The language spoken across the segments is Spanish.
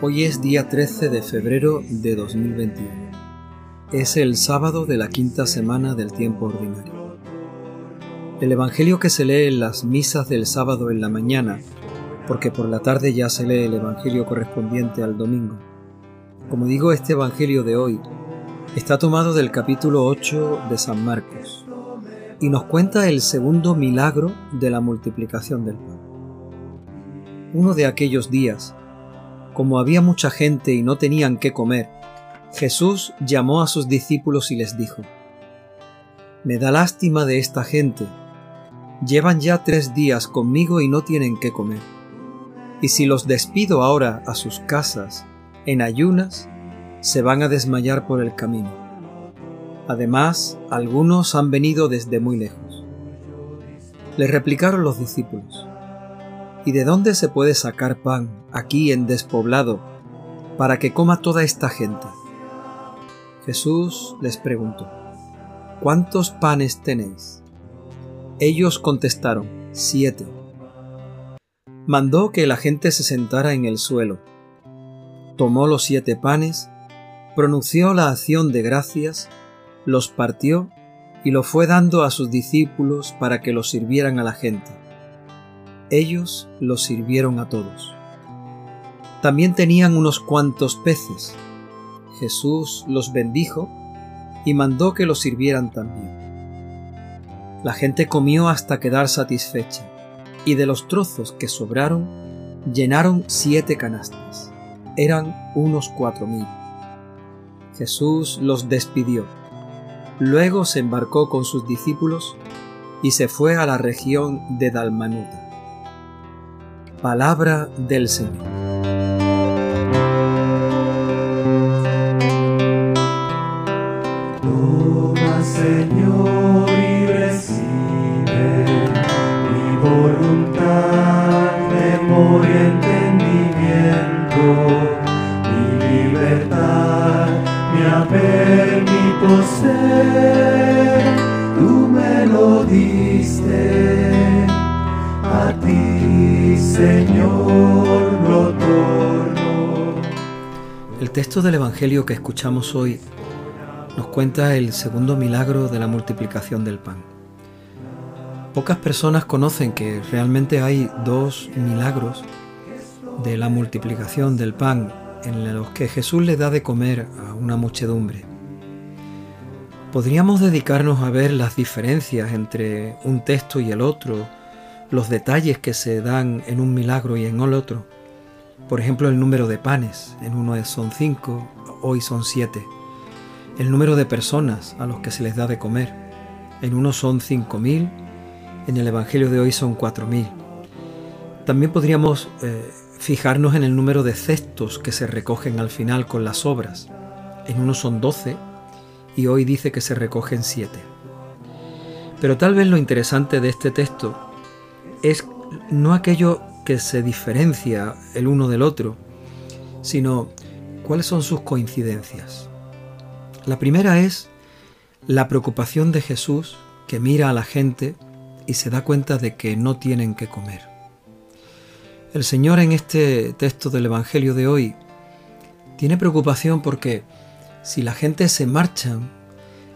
Hoy es día 13 de febrero de 2021. Es el sábado de la quinta semana del tiempo ordinario. El Evangelio que se lee en las misas del sábado en la mañana, porque por la tarde ya se lee el Evangelio correspondiente al domingo. Como digo, este Evangelio de hoy está tomado del capítulo 8 de San Marcos y nos cuenta el segundo milagro de la multiplicación del pan. Uno de aquellos días, como había mucha gente y no tenían qué comer, Jesús llamó a sus discípulos y les dijo, Me da lástima de esta gente, llevan ya tres días conmigo y no tienen qué comer. Y si los despido ahora a sus casas, en ayunas, se van a desmayar por el camino. Además, algunos han venido desde muy lejos. Le replicaron los discípulos, ¿Y de dónde se puede sacar pan aquí en despoblado para que coma toda esta gente? Jesús les preguntó, ¿cuántos panes tenéis? Ellos contestaron, siete. Mandó que la gente se sentara en el suelo. Tomó los siete panes, pronunció la acción de gracias, los partió y lo fue dando a sus discípulos para que los sirvieran a la gente ellos los sirvieron a todos. También tenían unos cuantos peces. Jesús los bendijo y mandó que los sirvieran también. La gente comió hasta quedar satisfecha, y de los trozos que sobraron, llenaron siete canastas. Eran unos cuatro mil. Jesús los despidió. Luego se embarcó con sus discípulos y se fue a la región de Dalmanuta. Palabra del Señor. Toma, Señor, y recibe mi voluntad, memoria, entendimiento, mi libertad, mi haber, mi poseer. Tú me lo diste a ti, Señor, lo torno. El texto del Evangelio que escuchamos hoy nos cuenta el segundo milagro de la multiplicación del pan. Pocas personas conocen que realmente hay dos milagros de la multiplicación del pan en los que Jesús le da de comer a una muchedumbre. Podríamos dedicarnos a ver las diferencias entre un texto y el otro, los detalles que se dan en un milagro y en el otro. Por ejemplo, el número de panes, en uno son cinco, hoy son siete. El número de personas a los que se les da de comer, en uno son cinco mil, en el Evangelio de hoy son cuatro mil. También podríamos eh, fijarnos en el número de cestos que se recogen al final con las obras. En uno son doce y hoy dice que se recogen siete. Pero tal vez lo interesante de este texto es no aquello que se diferencia el uno del otro, sino cuáles son sus coincidencias. La primera es la preocupación de Jesús que mira a la gente y se da cuenta de que no tienen que comer. El Señor en este texto del Evangelio de hoy tiene preocupación porque si la gente se marcha,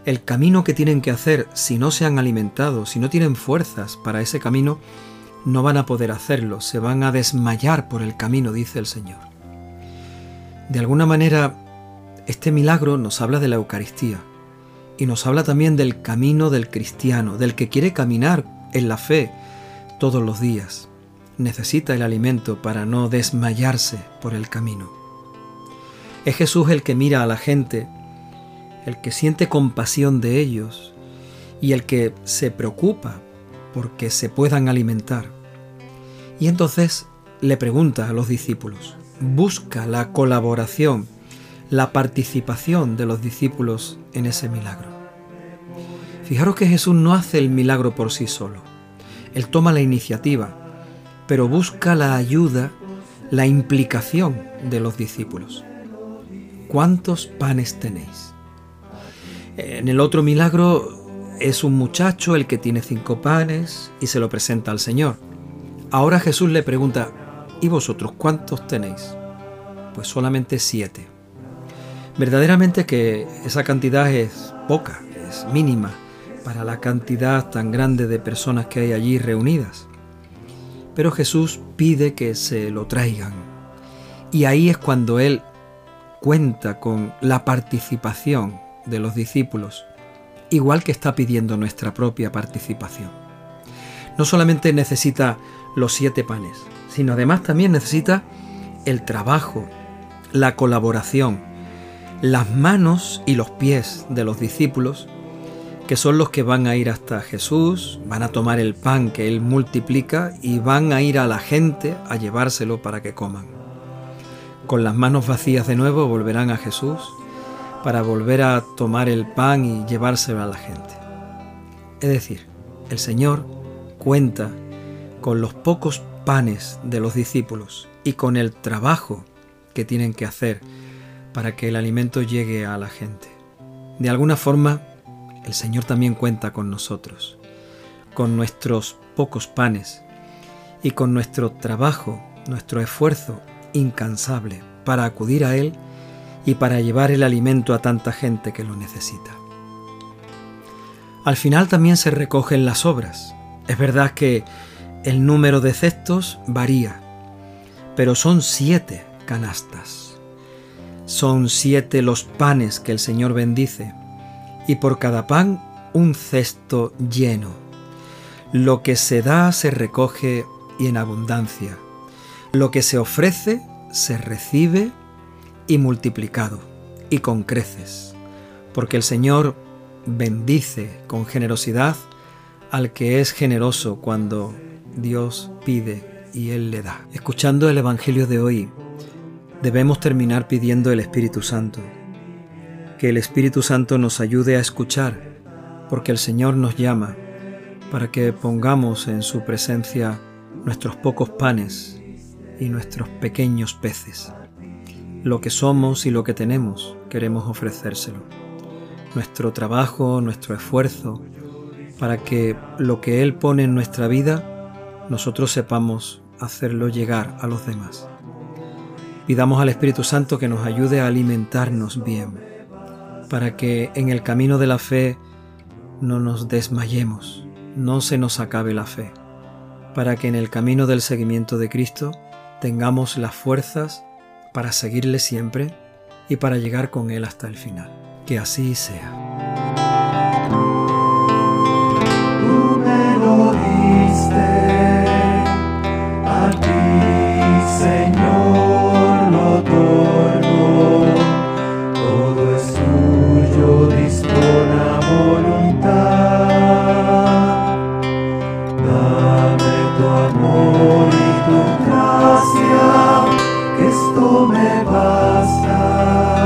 el camino que tienen que hacer si no se han alimentado, si no tienen fuerzas para ese camino, no van a poder hacerlo, se van a desmayar por el camino, dice el Señor. De alguna manera, este milagro nos habla de la Eucaristía y nos habla también del camino del cristiano, del que quiere caminar en la fe todos los días. Necesita el alimento para no desmayarse por el camino. Es Jesús el que mira a la gente, el que siente compasión de ellos y el que se preocupa porque se puedan alimentar. Y entonces le pregunta a los discípulos, busca la colaboración, la participación de los discípulos en ese milagro. Fijaros que Jesús no hace el milagro por sí solo. Él toma la iniciativa, pero busca la ayuda, la implicación de los discípulos. ¿Cuántos panes tenéis? En el otro milagro es un muchacho el que tiene cinco panes y se lo presenta al Señor. Ahora Jesús le pregunta, ¿Y vosotros cuántos tenéis? Pues solamente siete. Verdaderamente que esa cantidad es poca, es mínima para la cantidad tan grande de personas que hay allí reunidas. Pero Jesús pide que se lo traigan. Y ahí es cuando Él cuenta con la participación de los discípulos, igual que está pidiendo nuestra propia participación. No solamente necesita los siete panes, sino además también necesita el trabajo, la colaboración, las manos y los pies de los discípulos que son los que van a ir hasta Jesús, van a tomar el pan que Él multiplica y van a ir a la gente a llevárselo para que coman. Con las manos vacías de nuevo volverán a Jesús para volver a tomar el pan y llevárselo a la gente. Es decir, el Señor cuenta con los pocos panes de los discípulos y con el trabajo que tienen que hacer para que el alimento llegue a la gente. De alguna forma, el Señor también cuenta con nosotros, con nuestros pocos panes y con nuestro trabajo, nuestro esfuerzo incansable para acudir a Él y para llevar el alimento a tanta gente que lo necesita. Al final también se recogen las obras. Es verdad que el número de cestos varía, pero son siete canastas. Son siete los panes que el Señor bendice y por cada pan un cesto lleno. Lo que se da se recoge y en abundancia. Lo que se ofrece se recibe y multiplicado y con creces, porque el Señor bendice con generosidad al que es generoso cuando Dios pide y Él le da. Escuchando el Evangelio de hoy, debemos terminar pidiendo el Espíritu Santo que el Espíritu Santo nos ayude a escuchar, porque el Señor nos llama para que pongamos en su presencia nuestros pocos panes y nuestros pequeños peces. Lo que somos y lo que tenemos queremos ofrecérselo. Nuestro trabajo, nuestro esfuerzo, para que lo que Él pone en nuestra vida, nosotros sepamos hacerlo llegar a los demás. Pidamos al Espíritu Santo que nos ayude a alimentarnos bien para que en el camino de la fe no nos desmayemos, no se nos acabe la fe, para que en el camino del seguimiento de Cristo tengamos las fuerzas para seguirle siempre y para llegar con Él hasta el final. Que así sea. Sebastian.